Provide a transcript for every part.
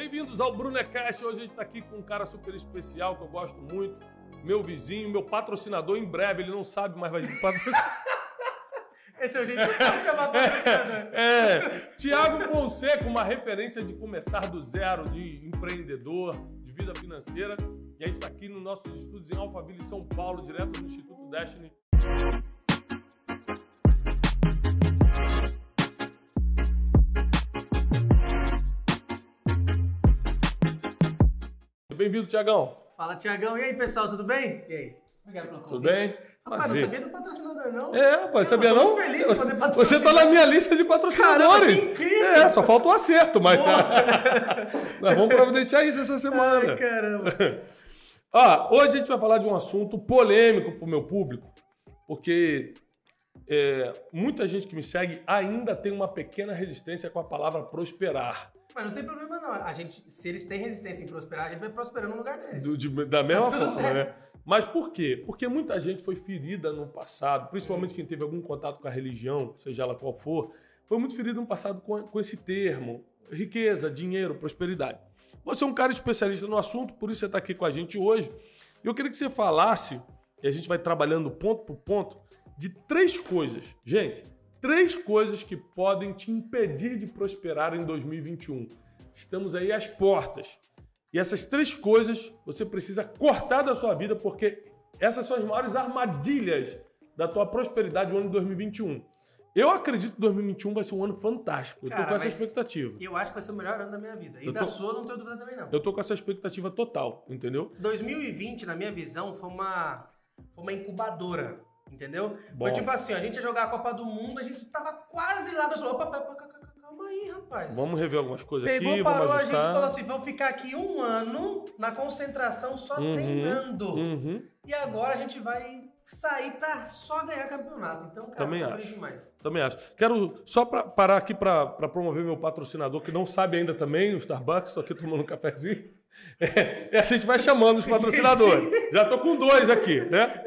Bem-vindos ao Brunecast. Hoje a gente está aqui com um cara super especial que eu gosto muito. Meu vizinho, meu patrocinador em breve. Ele não sabe, mas vai patrocinar. Esse é o jeito de chamar patrocinador. É, Tiago Fonseca, uma referência de começar do zero, de empreendedor, de vida financeira. E a gente está aqui nos nossos estudos em Alphaville, São Paulo, direto do Instituto Destiny. Bem-vindo, Tiagão. Fala, Tiagão. E aí, pessoal, tudo bem? E aí? Obrigado pelo Tudo convite. bem? Rapaz, não Prazer. sabia do patrocinador, não. É, rapaz, Eu sabia tô não? feliz de poder Você patrocinar. tá na minha lista de patrocinadores. Caramba, que incrível! É, só falta o acerto, mas nós vamos providenciar isso essa semana. Ai, caramba. Ó, hoje a gente vai falar de um assunto polêmico pro meu público, porque é, muita gente que me segue ainda tem uma pequena resistência com a palavra prosperar. Mas não tem problema, não. A gente, se eles têm resistência em prosperar, a gente vai prosperando no lugar deles. Do- de- da mesma tudo forma, certo. né? Mas por quê? Porque muita gente foi ferida no passado, principalmente quem teve algum contato com a religião, seja ela qual for, foi muito ferido no passado com, com esse termo: riqueza, dinheiro, prosperidade. Você é um cara especialista no assunto, por isso você está aqui com a gente hoje. E eu queria que você falasse, e a gente vai trabalhando ponto por ponto, de três coisas. Gente, três coisas que podem te impedir de prosperar em 2021. Estamos aí às portas. E essas três coisas você precisa cortar da sua vida, porque essas são as maiores armadilhas da tua prosperidade no ano de 2021. Eu acredito que 2021 vai ser um ano fantástico. Eu tô Cara, com essa expectativa. Eu acho que vai ser o melhor ano da minha vida. E Eu da tô- sua, não tenho dúvida também, não. Eu tô com essa expectativa total, entendeu? 2020, na minha visão, foi uma, foi uma incubadora, entendeu? Bom. Foi tipo assim, a gente ia jogar a Copa do Mundo, a gente tava quase lá, da opa, calma, aí, rapaz. Vamos rever algumas coisas Pegou, aqui, parou, a gente falou assim, vamos ficar aqui um ano na concentração só Uhum, treinando. Uhum, E agora a gente vai sair pra só ganhar campeonato. Então, cara, Também tô acho. demais. também acho. Quero só pra, parar aqui para promover meu patrocinador, que não sabe ainda também, o Starbucks, estou aqui tomando um cafezinho. É, e a gente vai chamando os patrocinadores. Já tô com dois aqui, né?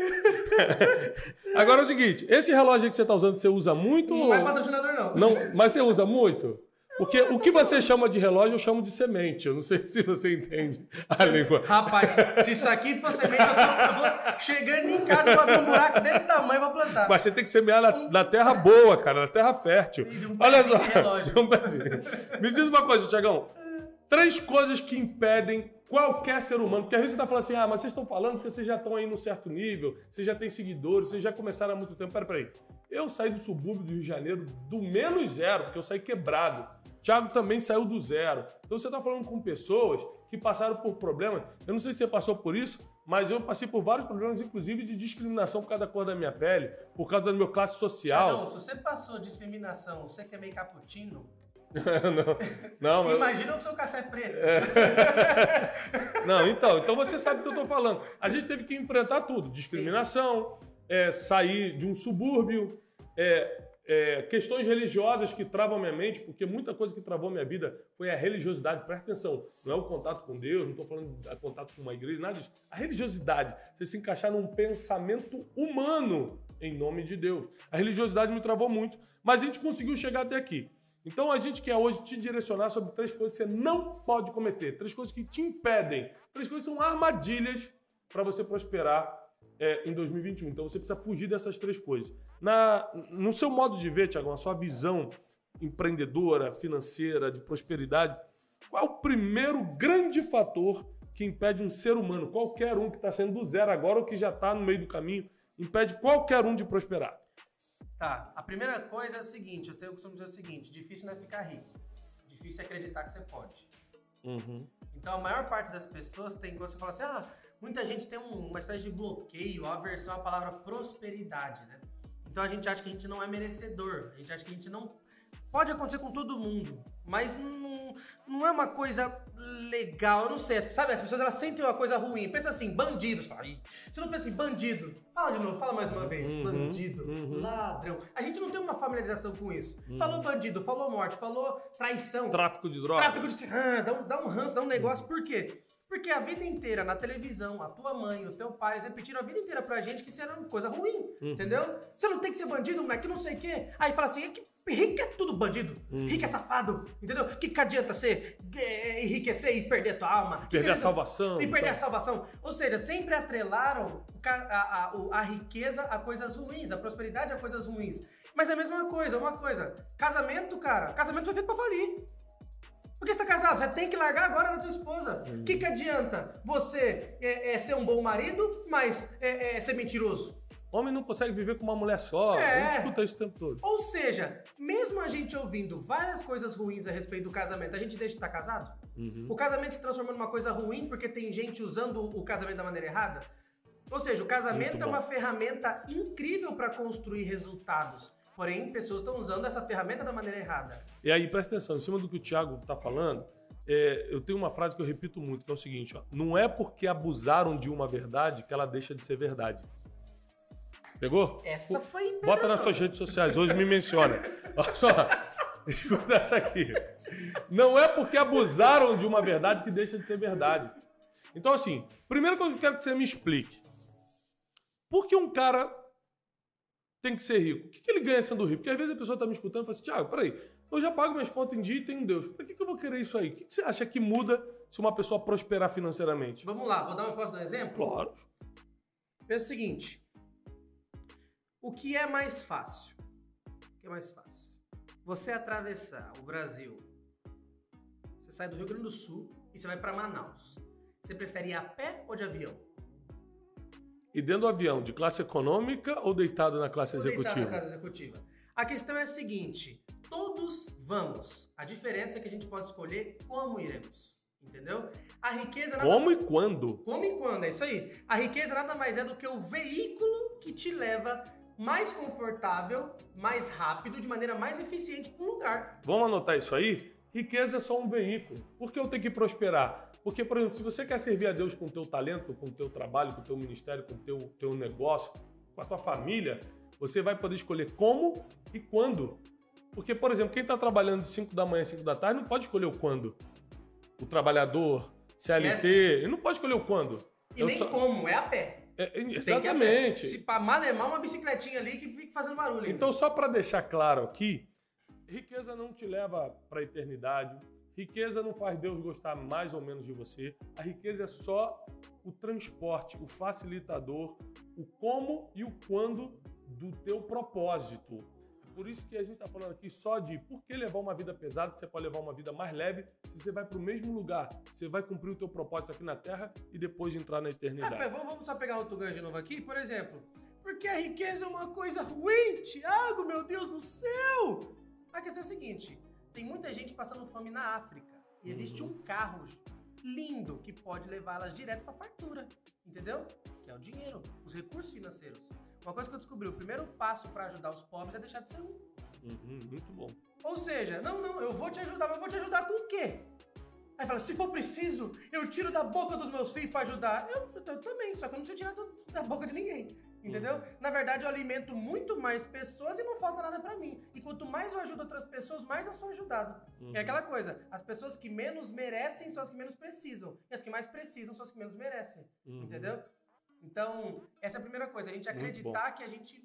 Agora é o seguinte, esse relógio que você está usando, você usa muito? Não é patrocinador, não. Não, mas você usa muito? Porque o que você chama de relógio, eu chamo de semente. Eu não sei se você entende a língua. Rapaz, se isso aqui for semente, eu, tô- eu vou chegando em casa, eu vou abrir um buraco desse tamanho e vou plantar. Mas você tem que semear na, na terra boa, cara, na terra fértil. Um Olha só. Um. Me diz uma coisa, Tiagão. Três coisas que impedem qualquer ser humano. Porque às vezes você está falando assim, ah, mas vocês estão falando porque vocês já estão aí num certo nível, vocês já têm seguidores, vocês já começaram há muito tempo. Pera, peraí. Eu saí do subúrbio do Rio de Janeiro do menos zero, porque eu saí quebrado. Thiago também saiu do zero. Então você está falando com pessoas que passaram por problemas. Eu não sei se você passou por isso, mas eu passei por vários problemas, inclusive de discriminação por causa da cor da minha pele, por causa da minha classe social. Tiagão, se você passou discriminação, você que é meio cappuccino, não, não, mas- imagina o seu café preto. não, então, então você sabe o que eu estou falando. A gente teve que enfrentar tudo: discriminação, é, sair de um subúrbio, é, é, questões religiosas que travam minha mente, porque muita coisa que travou minha vida foi a religiosidade. Presta atenção, não é o contato com Deus, não estou falando de contato com uma igreja, nada disso. A religiosidade, você se encaixar num pensamento humano em nome de Deus. A religiosidade me travou muito, mas a gente conseguiu chegar até aqui. Então a gente quer hoje te direcionar sobre três coisas que você não pode cometer, três coisas que te impedem, três coisas que são armadilhas para você prosperar é, em 2021. Então você precisa fugir dessas três coisas. Na, no seu modo de ver, Tiago, a sua visão empreendedora, financeira, de prosperidade, qual é o primeiro grande fator que impede um ser humano, qualquer um que está saindo do zero agora ou que já está no meio do caminho, impede qualquer um de prosperar? Tá, a primeira coisa é o seguinte, eu tenho o costume dizer o seguinte, difícil não é ficar rico, difícil é acreditar que você pode. Uhum. Então a maior parte das pessoas tem, quando você fala assim, ah, muita gente tem um- uma espécie de bloqueio, aversão à palavra prosperidade, né? Então a gente acha que a gente não é merecedor, a gente acha que a gente não. Pode acontecer com todo mundo, mas não, não é uma coisa legal, eu não sei, sabe? As pessoas elas sentem uma coisa ruim. Pensa assim, bandidos. Fala, "Ih, Você não pensa em bandido? Fala de novo, fala mais uma vez. bandido, ladrão. A gente não tem uma familiarização com isso. Falou bandido, falou morte, falou traição. Tráfico de drogas. Tráfico de ah, dá, um, dá um ranço, dá um negócio. Por quê? Porque a vida inteira, na televisão, a tua mãe, o teu pai, eles repetiram a vida inteira pra gente que isso era uma coisa ruim, Uhum. entendeu? Você não tem que ser bandido, moleque, não sei o quê. Aí fala assim, é que rico é tudo bandido, Uhum. rico é safado, entendeu? O que, que adianta você é, enriquecer e perder tua alma? Perder que a salvação, E perder então. a salvação. Ou seja, sempre atrelaram a, a- o- a riqueza a coisas ruins, a prosperidade a coisas ruins. Mas é a mesma coisa, uma coisa. Casamento, cara, casamento foi feito pra falir. Por que você tá casado? Você tem que largar agora da tua esposa. O que, que adianta você é, é, ser um bom marido, mas é, é, ser mentiroso? Homem não consegue viver com uma mulher só. É. A gente escuta isso o tempo todo. Ou seja, mesmo a gente ouvindo várias coisas ruins a respeito do casamento, a gente deixa de estar casado? Uhum. O casamento se transformou numa coisa ruim porque tem gente usando o casamento da maneira errada? Ou seja, o casamento é uma ferramenta incrível para construir resultados. Porém, pessoas estão usando essa ferramenta da maneira errada. E aí, presta atenção, em cima do que o Thiago tá falando, é, eu tenho uma frase que eu repito muito, que é o seguinte, ó, não é porque abusaram de uma verdade que ela deixa de ser verdade. Pegou? Essa foi Bota nas suas redes sociais, hoje me menciona. Olha só, escuta essa aqui. Não é porque abusaram de uma verdade que deixa de ser verdade. Então, assim, primeira coisa que eu quero que você me explique. Por que um cara tem que ser rico? O que, que ele ganha sendo rico? Porque às vezes a pessoa está me escutando e fala assim, Tiago, peraí, eu já pago minhas contas em dia e tenho Deus. Por que, que eu vou querer isso aí? O que, que você acha que muda se uma pessoa prosperar financeiramente? Vamos lá, vou dar um, posso dar um exemplo? Claro. Pensa o seguinte. O que é mais fácil? O que é mais fácil? Você atravessar o Brasil. Você sai do Rio Grande do Sul e você vai para Manaus. Você prefere ir a pé ou de avião? E dentro do avião, de classe econômica ou deitado na classe Ou deitado executiva? na classe executiva. A questão é a seguinte: todos vamos. A diferença é que a gente pode escolher como iremos. Entendeu? A riqueza nada Como e quando? Como e quando, é isso aí. A riqueza nada mais é do que o veículo que te leva mais confortável, mais rápido, de maneira mais eficiente para um lugar. Vamos anotar isso aí? Riqueza é só um veículo. Por que eu tenho que prosperar? Porque, por exemplo, se você quer servir a Deus com o teu talento, com o teu trabalho, com o teu ministério, com o teu, teu negócio, com a tua família, você vai poder escolher como e quando. Porque, por exemplo, quem está trabalhando de 5 da manhã a 5 da tarde não pode escolher o quando. O trabalhador, CLT, Esquece. ele não pode escolher o quando. E Eu nem só- como, é a pé. É, é, Tem exatamente. Se pra malemar uma bicicletinha ali que fica fazendo barulho. ainda. Então, só para deixar claro aqui, riqueza não te leva para a eternidade. Riqueza não faz Deus gostar mais ou menos de você. A riqueza é só o transporte, o facilitador, o como e o quando do teu propósito. É por isso que a gente está falando aqui só de por que levar uma vida pesada, você pode levar uma vida mais leve, se você vai para o mesmo lugar, você vai cumprir o teu propósito aqui na Terra e depois entrar na Ah, eternidade. pera, vamos, vamos só pegar outro gancho de novo aqui, por exemplo. Porque a riqueza é uma coisa ruim, Thiago, meu Deus do céu! A questão é a seguinte: tem muita gente passando fome na África. E existe um carro lindo que pode levá-las direto pra fartura. Entendeu? Que é o dinheiro, os recursos financeiros. Uma coisa que eu descobri: o primeiro passo pra ajudar os pobres é deixar de ser um. Uhum, muito bom. Ou seja, não, não, eu vou te ajudar, mas eu vou te ajudar com o quê? Aí fala, se for preciso, eu tiro da boca dos meus filhos pra ajudar. Eu, eu, eu também, só que eu não sei tirar do- da boca de ninguém. Entendeu? Na verdade, eu alimento muito mais pessoas e não falta nada pra mim. E quanto mais eu ajudo outras pessoas, mais eu sou ajudado. É aquela coisa, as pessoas que menos merecem são as que menos precisam. E as que mais precisam são as que menos merecem. Uhum. Entendeu? Então, essa é a primeira coisa, a gente acreditar que a gente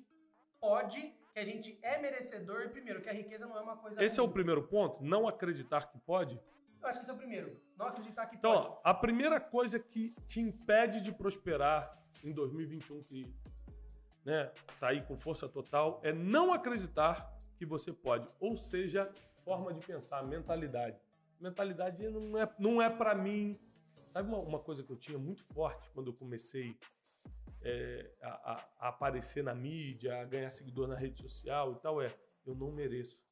pode, que a gente é merecedor, primeiro, que a riqueza não é uma coisa Esse é o ruim. primeiro ponto, não acreditar que pode. Eu acho que esse é o primeiro. Não acreditar que Então, pode. ó, a primeira coisa que te impede de prosperar em 2021, que né, tá aí com força total, é não acreditar que você pode. Ou seja, forma de pensar, mentalidade. Mentalidade não é, não é para mim. Sabe uma, uma coisa que eu tinha muito forte quando eu comecei é, a, a- aparecer na mídia, a ganhar seguidor na rede social e tal? É, eu não mereço.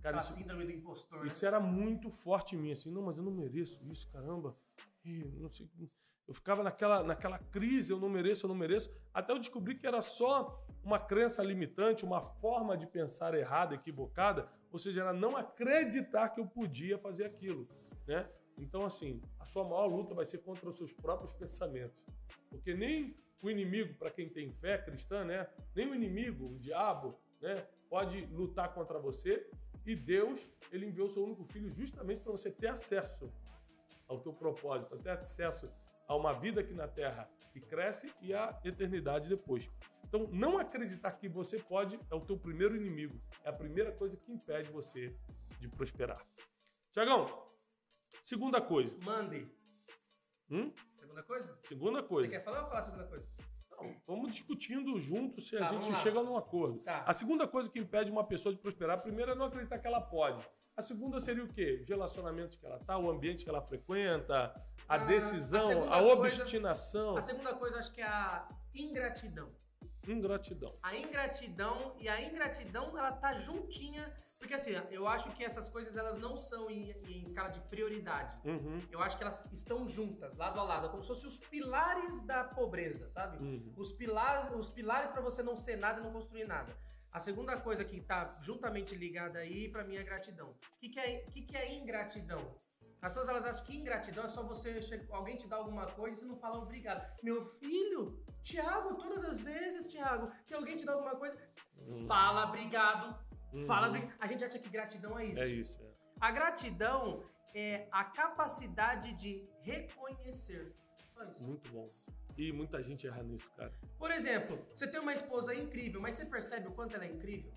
Cara, a isso, síndrome do impostor, isso né? era muito forte em mim, assim, não, mas eu não mereço isso, caramba. Ih, não sei. Eu ficava naquela, naquela crise, eu não mereço, eu não mereço, até eu descobri que era só uma crença limitante, uma forma de pensar errada, equivocada, ou seja, era não acreditar que eu podia fazer aquilo, né? Então, assim, a sua maior luta vai ser contra os seus próprios pensamentos. Porque nem o inimigo, para quem tem fé cristã, né? Nem o inimigo, o diabo, né? Pode lutar contra você. E Deus, ele enviou seu único filho justamente para você ter acesso ao teu propósito, ter acesso a uma vida aqui na Terra que cresce e a eternidade depois. Então, não acreditar que você pode é o teu primeiro inimigo. É a primeira coisa que impede você de prosperar. Tiagão, segunda coisa. Mande. Hum? Segunda coisa? Segunda coisa. Você quer falar ou falar a segunda coisa? Não, vamos discutindo juntos se a Tá, gente vamos lá. chega num acordo. Tá. A segunda coisa que impede uma pessoa de prosperar, a primeira é não acreditar que ela pode. A segunda seria o quê? Os relacionamentos que ela tá, o ambiente que ela frequenta, a Ah, decisão, a a, coisa- obstinação, A segunda coisa acho que é a ingratidão. ingratidão. A ingratidão e a ingratidão ela tá juntinha, porque assim, eu acho que essas coisas elas não são em, em escala de prioridade. Uhum, Eu acho que elas estão juntas, lado a lado, como se fossem os pilares da pobreza, sabe? uhum. Os pilares, os pilares para você não ser nada e não construir nada. A segunda coisa que tá juntamente ligada aí, pra mim, é gratidão. O que, que, é, que, que é ingratidão? As pessoas elas acham que ingratidão é só você alguém te dar alguma coisa e você não fala obrigado. Meu filho, Tiago, todas as vezes, Tiago, que alguém te dá alguma coisa, fala obrigado. Fala Uhum. obrigado. A gente acha que gratidão é isso. É isso. é. A gratidão é a capacidade de reconhecer. Só isso. Muito bom. E muita gente erra nisso, cara. Por exemplo, você tem uma esposa incrível, mas você percebe o quanto ela é incrível?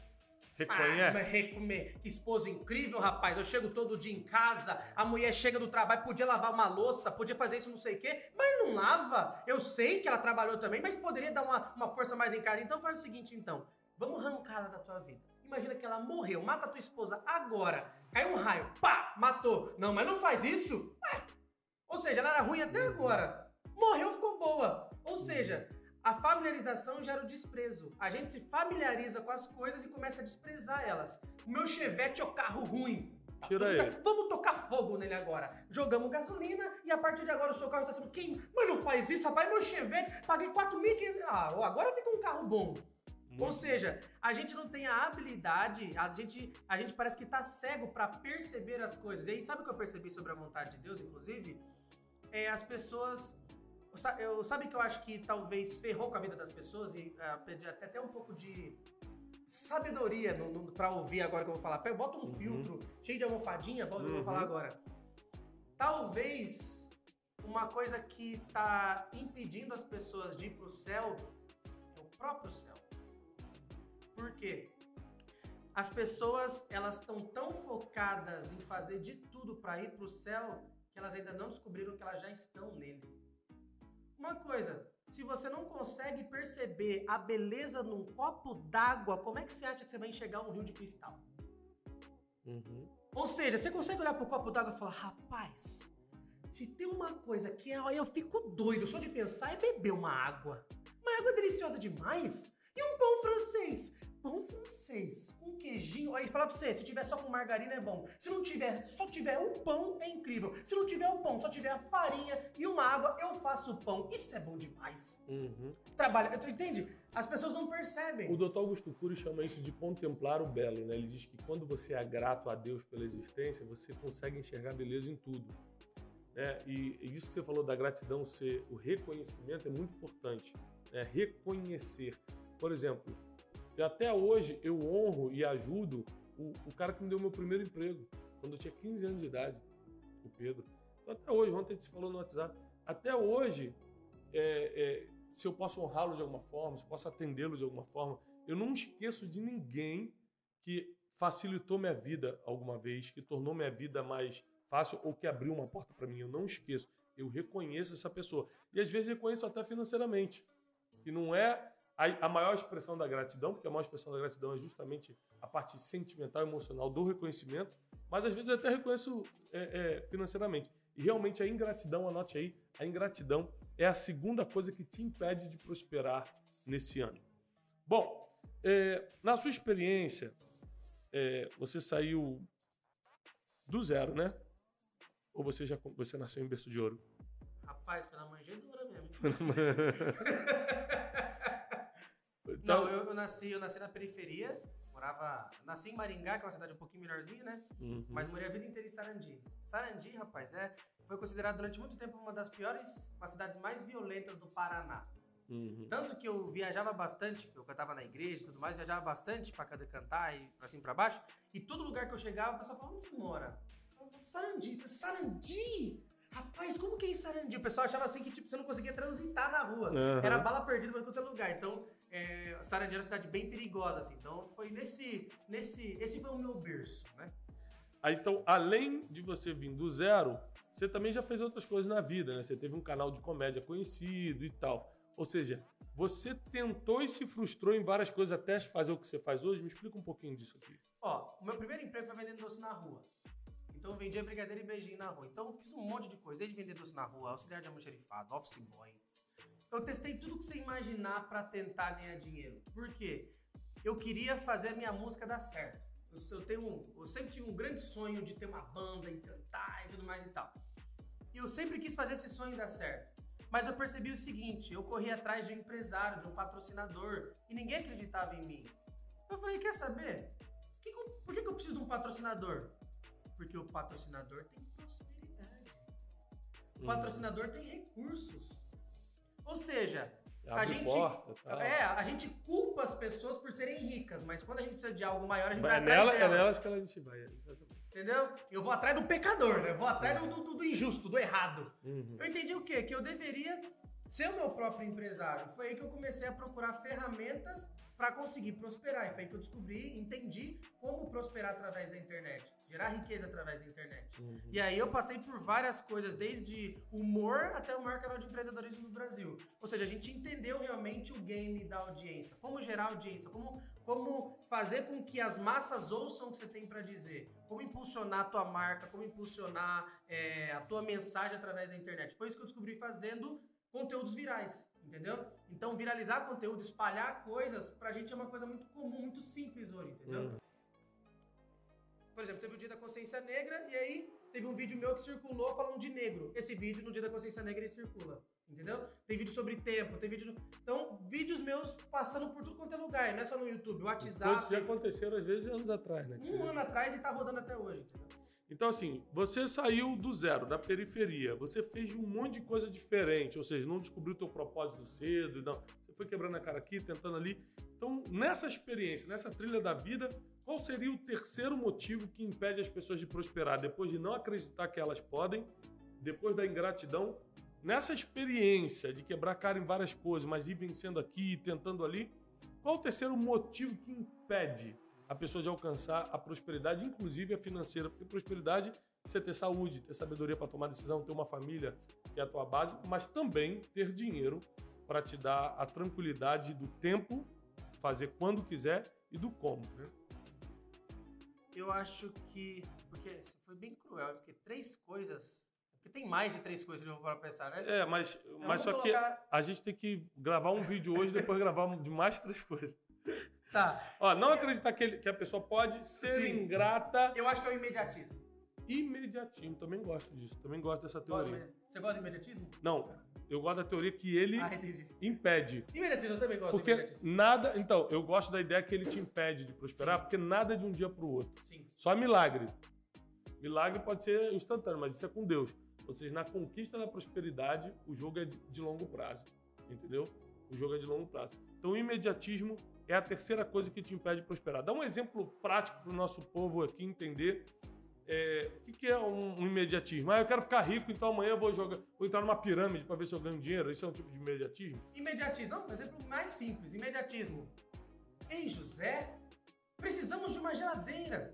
Ah, Reconhece? que esposa incrível, rapaz. Eu chego todo dia em casa, a mulher chega do trabalho, podia lavar uma louça, podia fazer isso, não sei o quê, mas não lava. Eu sei que ela trabalhou também, mas poderia dar uma, uma força mais em casa. Então faz o seguinte, então. Vamos arrancá-la da tua vida. Imagina que ela morreu, mata a tua esposa agora. Caiu um raio, pá, matou. Não, mas não faz isso. Ou seja, ela era ruim até agora. Morreu, ficou boa. Ou seja, a familiarização gera o desprezo. A gente se familiariza com as coisas e começa a desprezar elas. O meu chevette é o carro ruim. Tira certo. Vamos tocar fogo nele agora. Jogamos gasolina e a partir de agora o seu carro está sendo queimado. Mas não faz isso, rapaz. Meu chevette, paguei 4.500. Ah, agora fica um carro bom. Ou Muito. seja, a gente não tem a habilidade, a gente, a gente parece que tá cego pra perceber as coisas. E aí, sabe o que eu percebi sobre a vontade de Deus, inclusive? É as pessoas. Eu, sabe que eu acho que talvez ferrou com a vida das pessoas e ah, pedi até, até um pouco de sabedoria no, no, pra ouvir agora que eu vou falar. Pega, Bota um Uhum. filtro cheio de almofadinha, bota o que eu vou Uhum. falar agora. Talvez uma coisa que tá impedindo as pessoas de ir pro céu é o próprio céu. Por quê? As pessoas, elas estão tão focadas em fazer de tudo para ir pro céu que elas ainda não descobriram que elas já estão nele. Uma coisa, se você não consegue perceber a beleza num copo d'água, como é que você acha que você vai enxergar um rio de cristal? Uhum. Ou seja, você consegue olhar pro copo d'água e falar, rapaz, se tem uma coisa que ó, eu fico doido só de pensar é beber uma água. Uma água deliciosa demais. E um pão francês. Pão francês, um queijinho. Aí fala pra você, se tiver só com margarina é bom. Se não tiver, só tiver o pão é incrível. Se não tiver o pão, só tiver a farinha e uma água, eu faço o pão. Isso é bom demais. Uhum. Trabalha, tu entende? As pessoas não percebem. O Dr. Augusto Cury chama isso de contemplar o belo, né? Ele diz que quando você é grato a Deus pela existência, você consegue enxergar beleza em tudo. E, e isso que você falou da gratidão ser o reconhecimento é muito importante. Né? Reconhecer. Por exemplo, até hoje eu honro e ajudo o, o cara que me deu meu primeiro emprego, quando eu tinha 15 anos de idade, o Pedro. Então, até hoje, ontem a gente falou no WhatsApp, até hoje, é, é, se eu posso honrá-lo de alguma forma, se eu posso atendê-lo de alguma forma, eu não esqueço de ninguém que facilitou minha vida alguma vez, que tornou minha vida mais fácil ou que abriu uma porta para mim. Eu não esqueço. Eu reconheço essa pessoa. E às vezes reconheço até financeiramente. Que não é a, a maior expressão da gratidão, porque a maior expressão da gratidão é justamente a parte sentimental, emocional do reconhecimento, mas às vezes eu até reconheço é, é, financeiramente. E realmente a ingratidão, anote aí, a ingratidão é a segunda coisa que te impede de prosperar nesse ano. Bom, é, na sua experiência, é, você saiu do zero, né? Ou você já você nasceu em berço de ouro? Rapaz, pela manjedoura mesmo. Então, Não, eu, eu nasci, eu nasci na periferia, morava. Nasci em Maringá, que é uma cidade um pouquinho melhorzinha, né? Uhum. Mas morei a vida inteira em Sarandi. Sarandi, rapaz, é, foi considerado durante muito tempo uma das piores, uma das cidades mais violentas do Paraná. Uhum. Tanto que eu viajava bastante, eu cantava na igreja e tudo mais, viajava bastante pra cantar e pra cima e pra baixo. E todo lugar que eu chegava, o pessoal falava, onde você mora? Sarandi. Eu falei, Sarandi? que é em Sarandi? O pessoal achava assim que tipo, você não conseguia transitar na rua. Uhum. Era bala perdida pra qualquer lugar. Então, é, Sarandi era uma cidade bem perigosa, assim. Então, foi nesse, nesse... Esse foi o meu berço, né? Aí, então, além de você vir do zero, você também já fez outras coisas na vida, né? Você teve um canal de comédia conhecido e tal. Ou seja, você tentou e se frustrou em várias coisas até fazer o que você faz hoje. Me explica um pouquinho disso aqui. Ó, o meu primeiro emprego foi vendendo doce na rua. Então eu vendia brigadeiro e beijinho na rua. Então eu fiz um monte de coisa, desde vender doce na rua, auxiliar de almoxerifado, office boy. Eu testei tudo que você imaginar pra tentar ganhar dinheiro. Por quê? Eu queria fazer a minha música dar certo. Eu, eu tenho eu sempre tive um grande sonho de ter uma banda e cantar e tudo mais e tal. E eu sempre quis fazer esse sonho dar certo. Mas eu percebi o seguinte, eu corri atrás de um empresário, de um patrocinador, e ninguém acreditava em mim. Eu falei, quer saber? Por que que eu- por que, que eu preciso de um patrocinador? Porque o patrocinador tem prosperidade. O patrocinador tem recursos. Ou seja, a gente, porta, tal. é, a gente culpa as pessoas por serem ricas, mas quando a gente precisa de algo maior, a gente vai É, atrás nela, é delas. nelas que a gente vai. Entendeu? Eu vou atrás do pecador, né? Eu vou atrás do, do- do injusto, do errado. Uhum. Eu entendi o quê? Que eu deveria ser o meu próprio empresário. Foi aí que eu comecei a procurar ferramentas para conseguir prosperar. E foi aí que eu descobri, entendi como prosperar através da internet. Gerar riqueza através da internet. E aí eu passei por várias coisas, desde humor até o maior canal de empreendedorismo no Brasil. Ou seja, a gente entendeu realmente o game da audiência. Como gerar audiência, como, como fazer com que as massas ouçam o que você tem para dizer. Como impulsionar a tua marca, como impulsionar é, a tua mensagem através da internet. Foi isso que eu descobri fazendo conteúdos virais, entendeu? Então, viralizar conteúdo, espalhar coisas, pra gente é uma coisa muito comum, muito simples hoje, entendeu? Uhum. Por exemplo, teve o Dia da Consciência Negra e aí teve um vídeo meu que circulou falando de negro. Esse vídeo no Dia da Consciência Negra ele circula, entendeu? Tem vídeo sobre tempo, tem vídeo... Então, vídeos meus passando por tudo quanto é lugar, não é só no YouTube, WhatsApp, que já aconteceram às vezes anos atrás, né? um ano atrás e tá rodando até hoje, entendeu? Então, assim, você saiu do zero, da periferia, você fez um monte de coisa diferente, ou seja, não descobriu o teu propósito cedo, não. Você foi quebrando a cara aqui, tentando ali. Então, nessa experiência, nessa trilha da vida, qual seria o terceiro motivo que impede as pessoas de prosperar? Depois de não acreditar que elas podem, depois da ingratidão, nessa experiência de quebrar a cara em várias coisas, mas ir vencendo aqui, tentando ali, qual o terceiro motivo que impede a pessoa de alcançar a prosperidade, inclusive a financeira? Porque prosperidade é você ter saúde, ter sabedoria para tomar decisão, ter uma família que é a tua base, mas também ter dinheiro para te dar a tranquilidade do tempo, fazer quando quiser e do como. Né? Eu acho que. Porque foi bem cruel, porque três coisas. Porque tem mais de três coisas que eu vou para pensar, né? É, mas, mas só que colocar- a gente tem que gravar um vídeo hoje e depois gravar de mais três coisas. Tá. Ó, não acreditar que, ele- que a pessoa pode ser Sim. ingrata. Eu acho que é o imediatismo. Imediatismo, também gosto disso, também gosto dessa teoria. de- Você gosta de imediatismo? Não, eu gosto da teoria que ele Ah, entendi. impede. Imediatismo, eu também gosto Porque de imediatismo. nada. Então, eu gosto da ideia que ele te impede de prosperar, porque nada é de um dia para o outro. Sim. Só milagre. Milagre pode ser instantâneo, mas isso é com Deus. Ou seja, na conquista da prosperidade, o jogo é de de longo prazo. Entendeu? O jogo é de longo prazo. Então, o imediatismo é a terceira coisa que te impede de prosperar. Dá um exemplo prático para o nosso povo aqui entender é, o que, que é um, um imediatismo. Ah, eu quero ficar rico, então amanhã eu vou jogar, vou entrar numa pirâmide para ver se eu ganho dinheiro. Isso é um tipo de imediatismo? Imediatismo. Não, um exemplo mais simples. Imediatismo. Ei, José, precisamos de uma geladeira.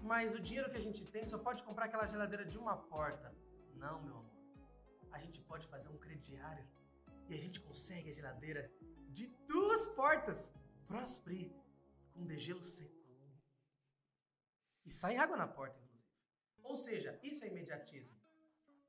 Mas o dinheiro que a gente tem só pode comprar aquela geladeira de uma porta. Não, meu amor. A gente pode fazer um crediário e a gente consegue a geladeira de duas portas. Prospre com degelo seco. E sai água na porta, inclusive. Ou seja, isso é imediatismo.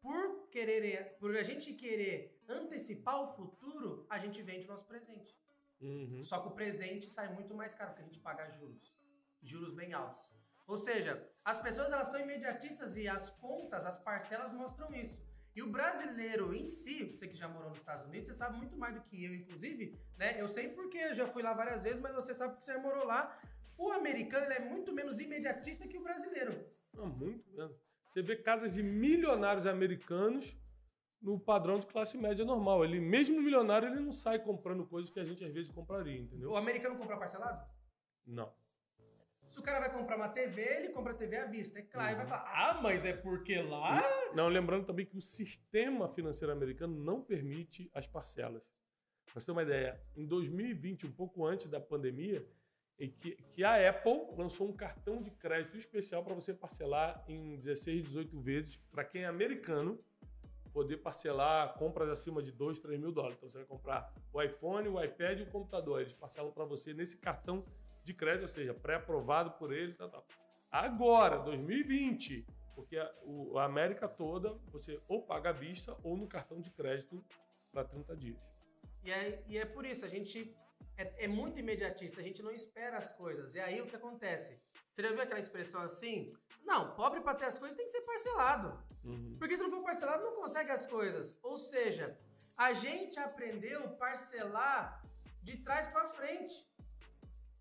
Por querer, por a gente querer antecipar o futuro, a gente vende o nosso presente. Uhum. Só que o presente sai muito mais caro, porque a gente paga juros. Juros bem altos. Ou seja, as pessoas elas são imediatistas e as contas, as parcelas mostram isso. E o brasileiro em si, você que já morou nos Estados Unidos, você sabe muito mais do que eu, inclusive, né? Eu sei porque eu já fui lá várias vezes, mas você sabe porque você já morou lá. O americano ele é muito menos imediatista que o brasileiro. Não, muito mesmo. Você vê casas de milionários americanos no padrão de classe média normal. Ele, mesmo milionário, ele não sai comprando coisas que a gente às vezes compraria, entendeu? O americano compra parcelado? Não. Se o cara vai comprar uma TV, ele compra a TV à vista. É claro, ele vai Uhum. falar, ah, mas é porque lá... Não, lembrando também que o sistema financeiro americano não permite as parcelas. Pra você ter uma ideia, em 2020, um pouco antes da pandemia, e que, que a Apple lançou um cartão de crédito especial para você parcelar em 16, 18 vezes, para quem é americano, poder parcelar compras acima de 2, 3 mil dólares. Então você vai comprar o iPhone, o iPad e o computador. Eles parcelam para você nesse cartão de crédito, ou seja, pré-aprovado por ele, tal, tal. Agora, 2020, porque a, o- a América toda, você ou paga à vista ou no cartão de crédito para 30 dias. E é, e é por isso, a gente é, é muito imediatista, a gente não espera as coisas. E aí o que acontece? Você já viu aquela expressão assim? Não, pobre para ter as coisas tem que ser parcelado. Uhum. Porque se não for parcelado, não consegue as coisas. Ou seja, a gente aprendeu a parcelar de trás para frente.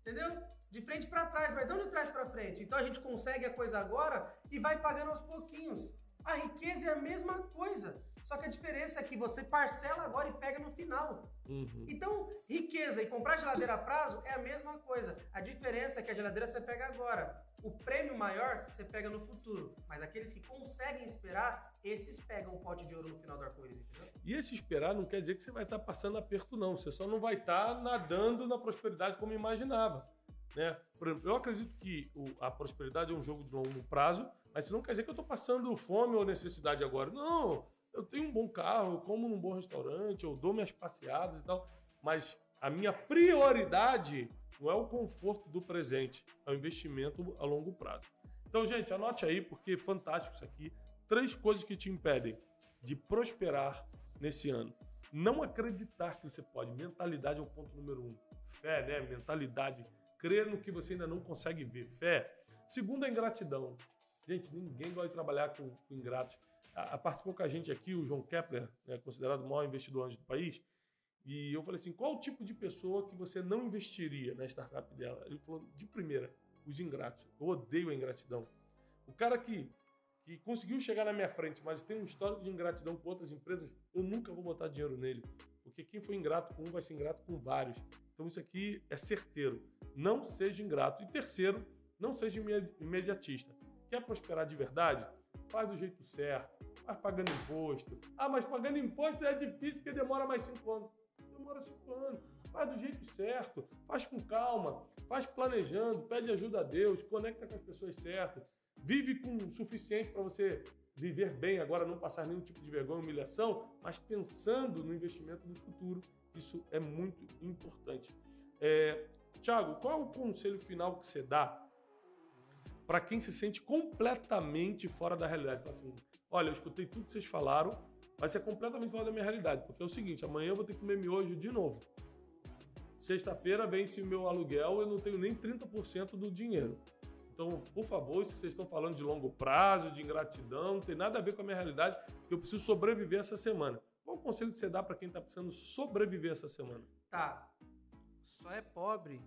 Entendeu? De frente para trás, mas não de trás para frente. Então a gente consegue a coisa agora e vai pagando aos pouquinhos. A riqueza é a mesma coisa. Só que a diferença é que você parcela agora e pega no final. Uhum. Então, riqueza e comprar geladeira a prazo é a mesma coisa. A diferença é que a geladeira você pega agora. O prêmio maior você pega no futuro. Mas aqueles que conseguem esperar, esses pegam o pote de ouro no final do arco-íris, entendeu? E esse esperar não quer dizer que você vai estar passando aperto, não. Você só não vai estar nadando na prosperidade como imaginava. Né? Por exemplo, eu acredito que o- a prosperidade é um jogo de longo prazo, mas isso não quer dizer que eu estou passando fome ou necessidade agora. Não, eu tenho um bom carro, eu como num bom restaurante, eu dou minhas passeadas e tal, mas a minha prioridade não é o conforto do presente, é o investimento a longo prazo. Então, gente, anote aí, porque é fantástico isso aqui. Três coisas que te impedem de prosperar nesse ano. Não acreditar que você pode. Mentalidade é o ponto número um. Fé, né? Mentalidade. Crer no que você ainda não consegue ver. Fé. Segundo, a ingratidão. Gente, ninguém gosta de trabalhar com, com ingratos. A, participou com a gente aqui o João Kepler, né, considerado o maior investidor anjo do país. E eu falei assim: qual o tipo de pessoa que você não investiria na startup dela? Ele falou: de primeira, os ingratos. Eu odeio a ingratidão. O cara que, que conseguiu chegar na minha frente, mas tem um histórico de ingratidão com outras empresas, eu nunca vou botar dinheiro nele. Porque quem foi ingrato com um vai ser ingrato com vários. Então isso aqui é certeiro. Não seja ingrato. E terceiro, não seja imediatista. Quer prosperar de verdade? Faz do jeito certo. Faz pagando imposto. Ah, mas pagando imposto é difícil porque demora mais cinco anos. Demora cinco anos. Faz do jeito certo. Faz com calma. Faz planejando. Pede ajuda a Deus. Conecta com as pessoas certas. Vive com o suficiente para você viver bem agora, não passar nenhum tipo de vergonha, humilhação, mas pensando no investimento do futuro. Isso é muito importante. É, Tiago, qual é o conselho final que você dá para quem se sente completamente fora da realidade? Fala assim, olha, eu escutei tudo que vocês falaram, mas é completamente fora da minha realidade, porque é o seguinte, amanhã eu vou ter que comer miojo de novo. Sexta-feira vence o meu aluguel, eu não tenho nem 30% do dinheiro. Então, por favor, se vocês estão falando de longo prazo, de ingratidão, não tem nada a ver com a minha realidade, que eu preciso sobreviver essa semana. Qual o conselho que você dá para quem está precisando sobreviver essa semana? Tá. Só é pobre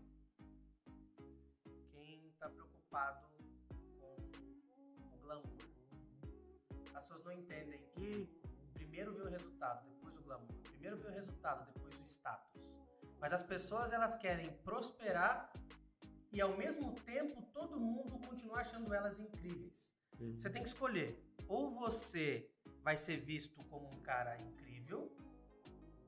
quem tá preocupado não entendem que primeiro vem o resultado, depois o glamour. Primeiro vem o resultado, depois o status. Mas as pessoas elas querem prosperar e ao mesmo tempo todo mundo continuar achando elas incríveis. Você tem que escolher. Ou você vai ser visto como um cara incrível,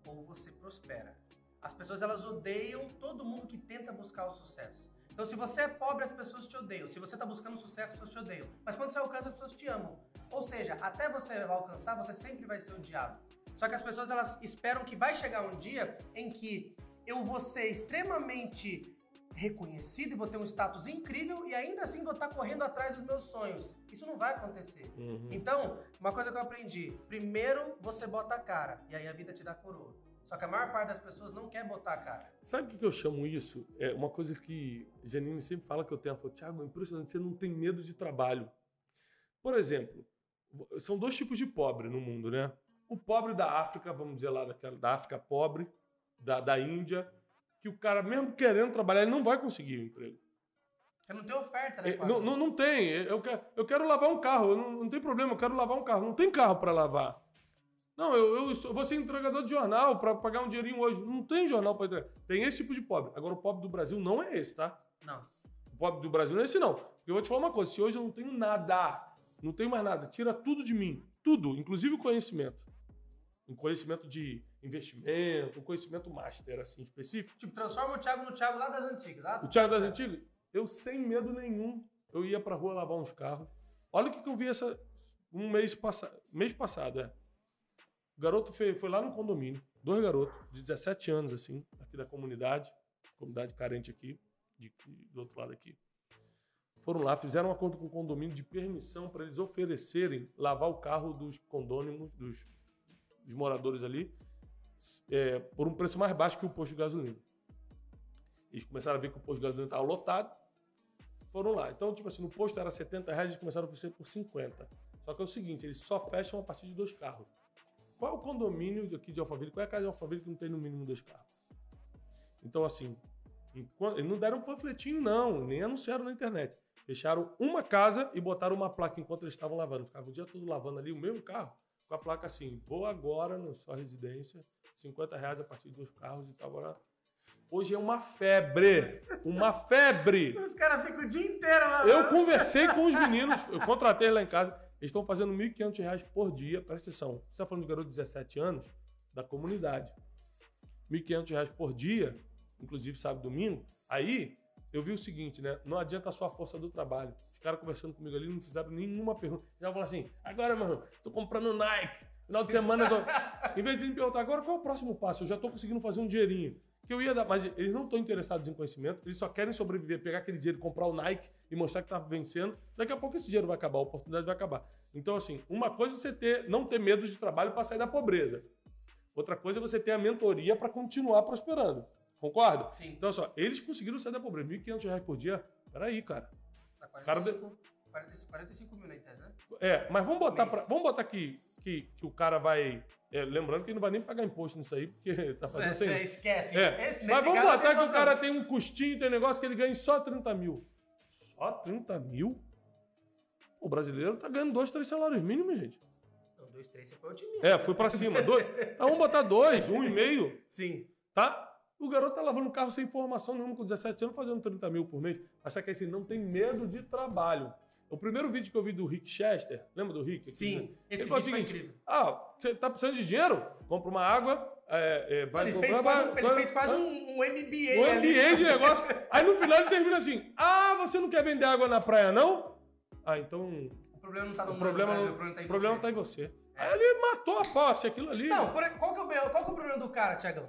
ou você prospera. As pessoas elas odeiam todo mundo que tenta buscar o sucesso. Então, se você é pobre, as pessoas te odeiam. Se você está buscando sucesso, as pessoas te odeiam. Mas quando você alcança, as pessoas te amam. Ou seja, até você alcançar, você sempre vai ser odiado. Só que as pessoas elas esperam que vai chegar um dia em que eu vou ser extremamente reconhecido e vou ter um status incrível e ainda assim vou estar correndo atrás dos meus sonhos. Isso não vai acontecer. Uhum. Então, uma coisa que eu aprendi: primeiro você bota a cara e aí a vida te dá coroa. Só que a maior parte das pessoas não quer botar a cara. Sabe o que eu chamo isso? É uma coisa que Janine sempre fala que eu tenho. Ela falou, Thiago, é impressionante, você não tem medo de trabalho. Por exemplo, são dois tipos de pobre no mundo, né? O pobre da África, vamos dizer lá, daquela, da África pobre, da, da Índia, que o cara, mesmo querendo trabalhar, ele não vai conseguir um emprego. Porque não tem oferta, né? É. Não, não, não tem. Eu quero, eu quero lavar um carro. Eu não, não tem problema, eu quero lavar um carro. Não tem carro para lavar. Não, eu, eu, sou- vou ser entregador de jornal para pagar um dinheirinho hoje. Não tem jornal para entregar. Tem esse tipo de pobre. Agora, o pobre do Brasil não é esse, tá? Não. pobre do Brasil não é esse, não. Eu vou te falar uma coisa: se hoje eu não tenho nada, não tenho mais nada, tira tudo de mim. Tudo, inclusive o conhecimento. Um conhecimento de investimento, um conhecimento master, assim, específico. Tipo, transforma o Thiago no Thiago lá das antigas. Lá O Thiago das Antigas, eu sem medo nenhum, eu ia pra rua lavar uns carros. Olha o que, que eu vi essa, um mês, passa, mês passado, é. O garoto foi, foi lá no condomínio, dois garotos de 17 anos, assim, aqui da comunidade, comunidade carente aqui, de, do outro lado aqui. Foram lá, fizeram um acordo com o condomínio de permissão para eles oferecerem lavar o carro dos condôminos, dos, dos moradores ali, é, por um preço mais baixo que o posto de gasolina. Eles começaram a ver que o posto de gasolina estava lotado, foram lá. Então, tipo assim, no posto era 70 reais, eles começaram a oferecer por 50. Só que é o seguinte, eles só fecham a partir de dois carros. Qual é o condomínio aqui de Alphaville? Qual é a casa de Alphaville que não tem no mínimo dois carros? Então, assim, enquanto, não deram um panfletinho, não, nem anunciaram na internet. Fecharam uma casa e botaram uma placa enquanto eles estavam lavando. Ficavam o dia todo lavando ali o mesmo carro, com a placa assim, vou agora na sua residência, 50 reais a partir de dois carros e tal. Agora, hoje é uma febre, uma febre. Os caras ficam o dia inteiro lá. Eu conversei com os meninos, eu contratei lá em casa, eles estão fazendo R$ 1.500 por dia, presta atenção. Você está falando de garoto de 17 anos, da comunidade. R$ 1.500 por dia, inclusive sábado e domingo. Aí, eu vi o seguinte, né? Não adianta a sua força do trabalho. Os caras conversando comigo ali não fizeram nenhuma pergunta. Já falaram assim, agora, mano, tô comprando Nike. Final de semana, eu tô... em vez de me perguntar, agora qual é o próximo passo? Eu já tô conseguindo fazer um dinheirinho. Que eu ia dar, mas eles não estão interessados em conhecimento, eles só querem sobreviver, pegar aquele dinheiro, comprar o Nike e mostrar que tá vencendo. Daqui a pouco esse dinheiro vai acabar, a oportunidade vai acabar. Então, assim, uma coisa é você ter, não ter medo de trabalho para sair da pobreza. Outra coisa é você ter a mentoria para continuar prosperando. Concorda? Sim. Então, só, eles conseguiram sair da pobreza. 1.500 reais por dia. Peraí, cara. Tá Cara, 45, 45, 45 mil na tese, né? É, mas vamos botar, pra, vamos botar que, que, que o cara vai. É, lembrando que ele não vai nem pagar imposto nisso aí, porque tá fazendo Você sem. esquece. É, Esse- mas vamos botar que o cara tem um custinho, tem um negócio que ele ganha só 30 mil. Só 30 mil? O brasileiro tá ganhando dois, três salários mínimos, gente. Não, dois, três, você foi otimista. É, fui pra cima. Dois. Tá, vamos botar dois, um e meio, Sim. tá? O garoto tá lavando carro sem formação nenhuma, com 17 anos, fazendo 30 mil por mês. Mas só que assim, não tem medo de trabalho. O primeiro vídeo que eu vi do Rick Chester, lembra do Rick? Sim, esse Ele falou o vídeo foi seguinte, incrível. Ah, você tá precisando de dinheiro? Compra uma água, é, é, vai Ele comprar, fez quase, vai- ele vai- fez quase vai- um, um MBA um ali. ambiente de negócio. Aí no final ele termina assim: Ah, você não quer vender água na praia, não? Ah, então. O problema não tá no O problema, Brasil, o problema tá em problema você. tá em você. Aí ele matou a posse, aquilo ali. Não, por- qual que, é o, qual que é o problema do cara, Tiagão?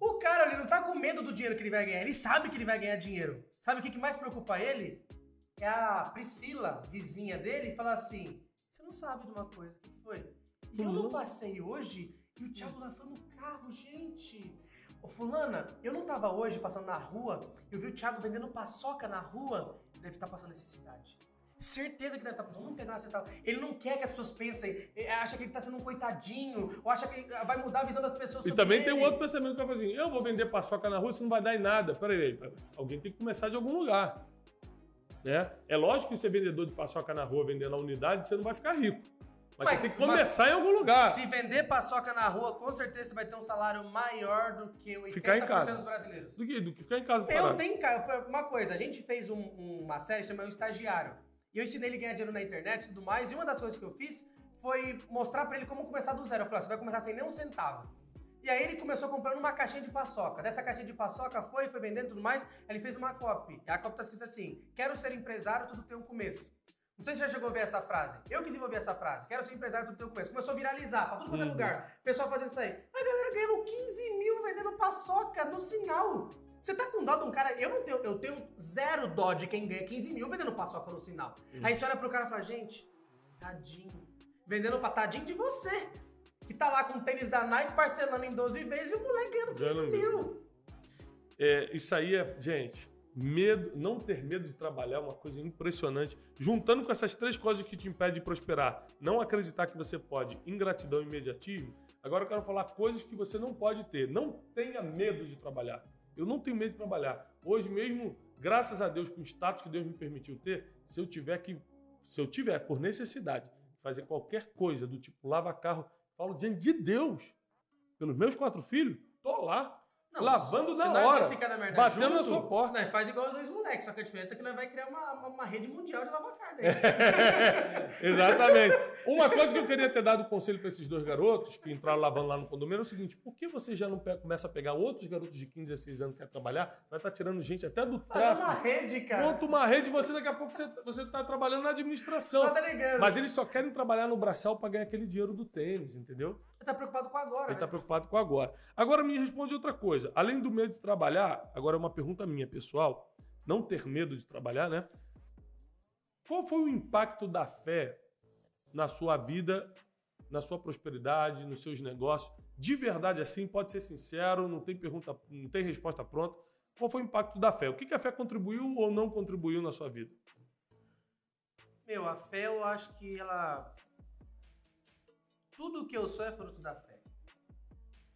O cara ali não tá com medo do dinheiro que ele vai ganhar. Ele sabe que ele vai ganhar dinheiro. Sabe o que, que mais preocupa ele? É a Priscila, vizinha dele, e falar assim: Você não sabe de uma coisa, o que, foi? Eu não passei hoje e o Thiago lavando o carro, gente. Ô, Fulana, eu não tava hoje passando na rua, eu vi o Thiago vendendo paçoca na rua, deve estar passando necessidade. Certeza que deve estar passando. Vamos integrar essa tal. Ele não quer que as pessoas pensem, eh, acha que ele tá sendo um coitadinho, ou acha que ah, vai mudar a visão das pessoas E também tem um ele. outro pensamento que vai fazer assim: eu vou vender paçoca na rua, isso não vai dar em nada. Peraí, peraí. alguém tem que começar de algum lugar. Né? É lógico que ser vendedor de paçoca na rua, vendendo na unidade, você não vai ficar rico. Mas, Mas- você tem que começar em algum lugar. Se vender paçoca na rua, com certeza você vai ter um salário maior do que 80% Ficar em casa. dos brasileiros. Do que, do que ficar em casa Eu tenho, cara, uma coisa, a gente fez um- uma série chamada O Estagiário. E eu ensinei ele a ganhar dinheiro na internet e tudo mais. E uma das coisas que eu fiz foi mostrar pra ele como começar do zero. Eu falei, ó, você vai começar sem nem um centavo. E aí ele começou comprando uma caixinha de paçoca. Dessa caixinha de paçoca foi, foi vendendo e tudo mais. Ele fez uma copy. A copy tá escrita assim: Quero ser empresário, tudo tem um começo. Não sei se você já chegou a ver essa frase. Eu que desenvolvi essa frase. Quero ser empresário, tudo tem um começo. Começou a viralizar pra tudo quanto é Uhum. lugar. Pessoal fazendo isso aí. A galera ganhando 15 mil vendendo paçoca no sinal. Você tá com dó de um cara. Eu não tenho, eu tenho zero dó de quem ganha 15 mil vendendo paçoca no sinal. Aí você olha pro cara e fala, gente, tadinho. Vendendo pra tadinho de você. Que tá lá com o tênis da Nike parcelando em 12 vezes e o moleque ganhando 15 Ganhando mil. É, isso aí é, gente, medo, não ter medo de trabalhar é uma coisa impressionante. Juntando com essas três coisas que te impedem de prosperar, não acreditar que você pode, ingratidão e imediatismo. Agora eu quero falar coisas que você não pode ter. Não tenha medo de trabalhar. Eu não tenho medo de trabalhar. Hoje mesmo, graças a Deus, com o status que Deus me permitiu ter, se eu tiver que, se eu tiver por necessidade fazer qualquer coisa do tipo lavar carro, falo diante de Deus, pelos meus quatro filhos, tô lá. Não, lavando na hora, na merda batendo junto, na sua porta. Nós faz igual os dois moleques, só que a diferença é que nós vai criar uma, uma, uma rede mundial de lavar carne. Exatamente. Uma coisa que eu queria ter dado conselho para esses dois garotos que entraram lavando lá no condomínio é o seguinte: por que você já não começa a pegar outros garotos de 15, 16 anos que querem trabalhar? Vai estar tirando gente até do Fazer uma tráfico. rede, cara. Monta uma rede e você daqui a pouco você, você tá trabalhando na administração. Só delegando. Mas eles só querem trabalhar no braçal para ganhar aquele dinheiro do tênis, entendeu? Você tá preocupado com agora, Ele né? está preocupado com agora. Agora me responde outra coisa. Além do medo de trabalhar, agora é uma pergunta minha, pessoal. Não ter medo de trabalhar, né? Qual foi o impacto da fé na sua vida, na sua prosperidade, nos seus negócios? De verdade, assim, pode ser sincero, não tem pergunta, não tem resposta pronta. Qual foi o impacto da fé? O que que a fé contribuiu ou não contribuiu na sua vida? Meu, a fé eu acho que ela. Tudo que eu sou é fruto da fé.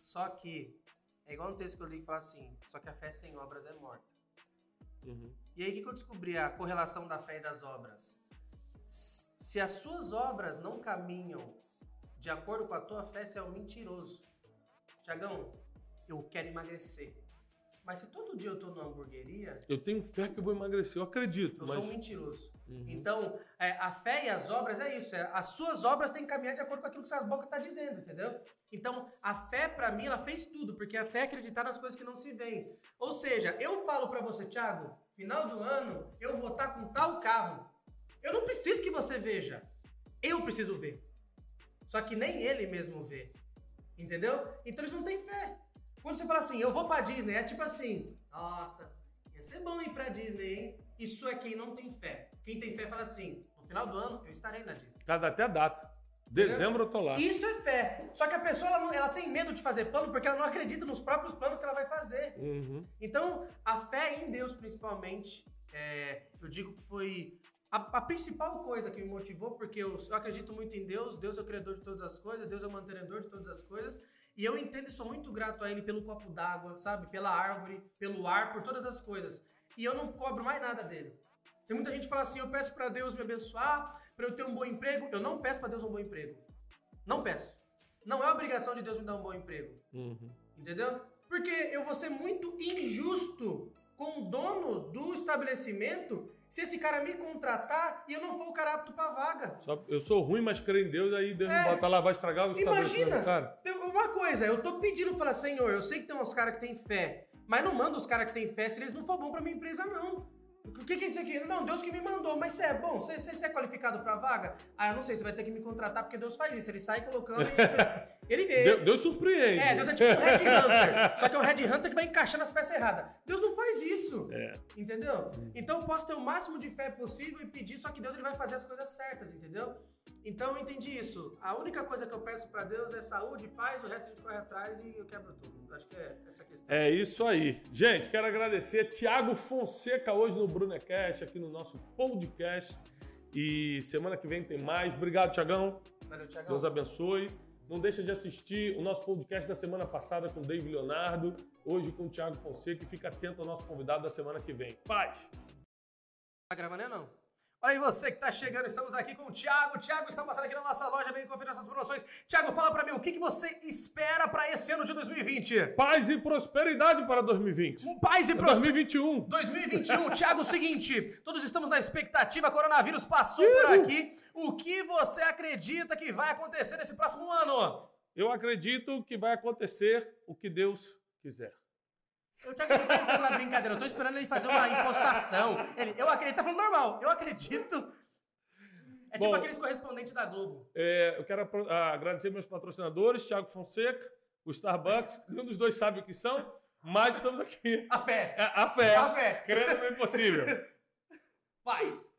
Só que, é igual um texto que eu li que fala assim: só que a fé sem obras é morta. E aí, o que que eu descobri? A correlação da fé e das obras. Se as suas obras não caminham de acordo com a tua fé, você é um mentiroso. Tiagão, eu quero emagrecer. Mas se todo dia eu tô numa hamburgueria, Eu tenho fé que eu vou emagrecer, eu acredito, eu mas sou um mentiroso. Então, é, a fé e as obras é isso. é, as suas obras têm que caminhar de acordo com aquilo que suas bocas tá dizendo, entendeu? Então, a fé, pra mim, ela fez tudo, porque a fé é acreditar nas coisas que não se veem. Ou seja, eu falo pra você, Thiago, final do ano, eu vou estar com tal carro. Eu não preciso que você veja. Eu preciso ver. Só que nem ele mesmo vê. Entendeu? Então eles não têm fé. Quando você fala assim, eu vou pra Disney, é tipo assim, nossa, ia ser bom ir pra Disney, hein? Isso é quem não tem fé. Quem tem fé fala assim, no final do ano eu estarei na Disney. cada até a data. Dezembro eu tô lá. Isso é fé. Só que a pessoa ela, não- ela tem medo de fazer plano porque ela não acredita nos próprios planos que ela vai fazer. Uhum. Então, a fé em Deus, principalmente, é, eu digo que foi a, a principal coisa que me motivou, porque eu, eu acredito muito em Deus, Deus é o criador de todas as coisas, Deus é o mantenedor de todas as coisas, e eu entendo e sou muito grato a Ele pelo copo d'água, sabe? Pela árvore, pelo ar, por todas as coisas. E eu não cobro mais nada dele. Tem muita gente que fala assim: eu peço pra Deus me abençoar, pra eu ter um bom emprego. Eu não peço pra Deus um bom emprego. Não peço. Não é obrigação de Deus me dar um bom emprego. Uhum. Entendeu? Porque eu vou ser muito injusto com o dono do estabelecimento se esse cara me contratar e eu não for o cara apto pra vaga. Só- eu sou ruim, mas creio em Deus, aí Deus É. me bota lá, vai estragar o Imagina, cara. tem uma coisa, eu tô pedindo pra Senhor, eu sei que tem uns caras que têm fé, mas não manda os caras que têm fé se eles não for bom pra minha empresa, não. O que, que é isso aqui? Não, Deus que me mandou, mas você é bom? Você é qualificado pra vaga? Ah, eu não sei, você vai ter que me contratar porque Deus faz isso. Ele sai colocando e ele vê. Deus, Deus surpreende. É, Deus é tipo um Red Hunter. Só que é um Red Hunter que vai encaixando as peças erradas. Deus não faz isso. É. Entendeu? Então eu posso ter o máximo de fé possível e pedir, só que Deus ele vai fazer as coisas certas, entendeu? Então eu entendi isso. A única coisa que eu peço pra Deus é saúde, paz, o resto a gente corre atrás e eu quebro tudo. Acho que é essa questão. É isso aí. Gente, quero agradecer Tiago Fonseca hoje no Brunecast, aqui no nosso podcast. E semana que vem tem mais. Obrigado, Tiagão. Valeu, Thiagão. Deus abençoe. Não deixa de assistir o nosso podcast da semana passada com o David Leonardo, hoje com o Tiago Fonseca e fica atento ao nosso convidado da semana que vem. Paz! Tá gravando não? Olha aí você que tá chegando, estamos aqui com o Thiago. Thiago está passando aqui na nossa loja, vem conferir essas promoções. Thiago, fala pra mim, o que, que você espera pra esse ano de 2020? Paz e prosperidade para 2020. Um paz e prosperidade. 2021. 2021, Thiago, o seguinte, todos estamos na expectativa, coronavírus passou por aqui. O que você acredita que vai acontecer nesse próximo ano? Eu acredito que vai acontecer o que Deus quiser. Eu Thiago tô entrando na brincadeira, eu tô esperando ele fazer uma impostação. Ele, eu acredito, tá falando normal, eu acredito. É tipo Bom. aqueles correspondentes da Globo. É, eu quero ah, agradecer meus patrocinadores, Tiago Fonseca, o Starbucks. Nenhum dos dois sabe o que são, mas estamos aqui. A fé. É, a fé. A fé. Crendo no impossível. Paz.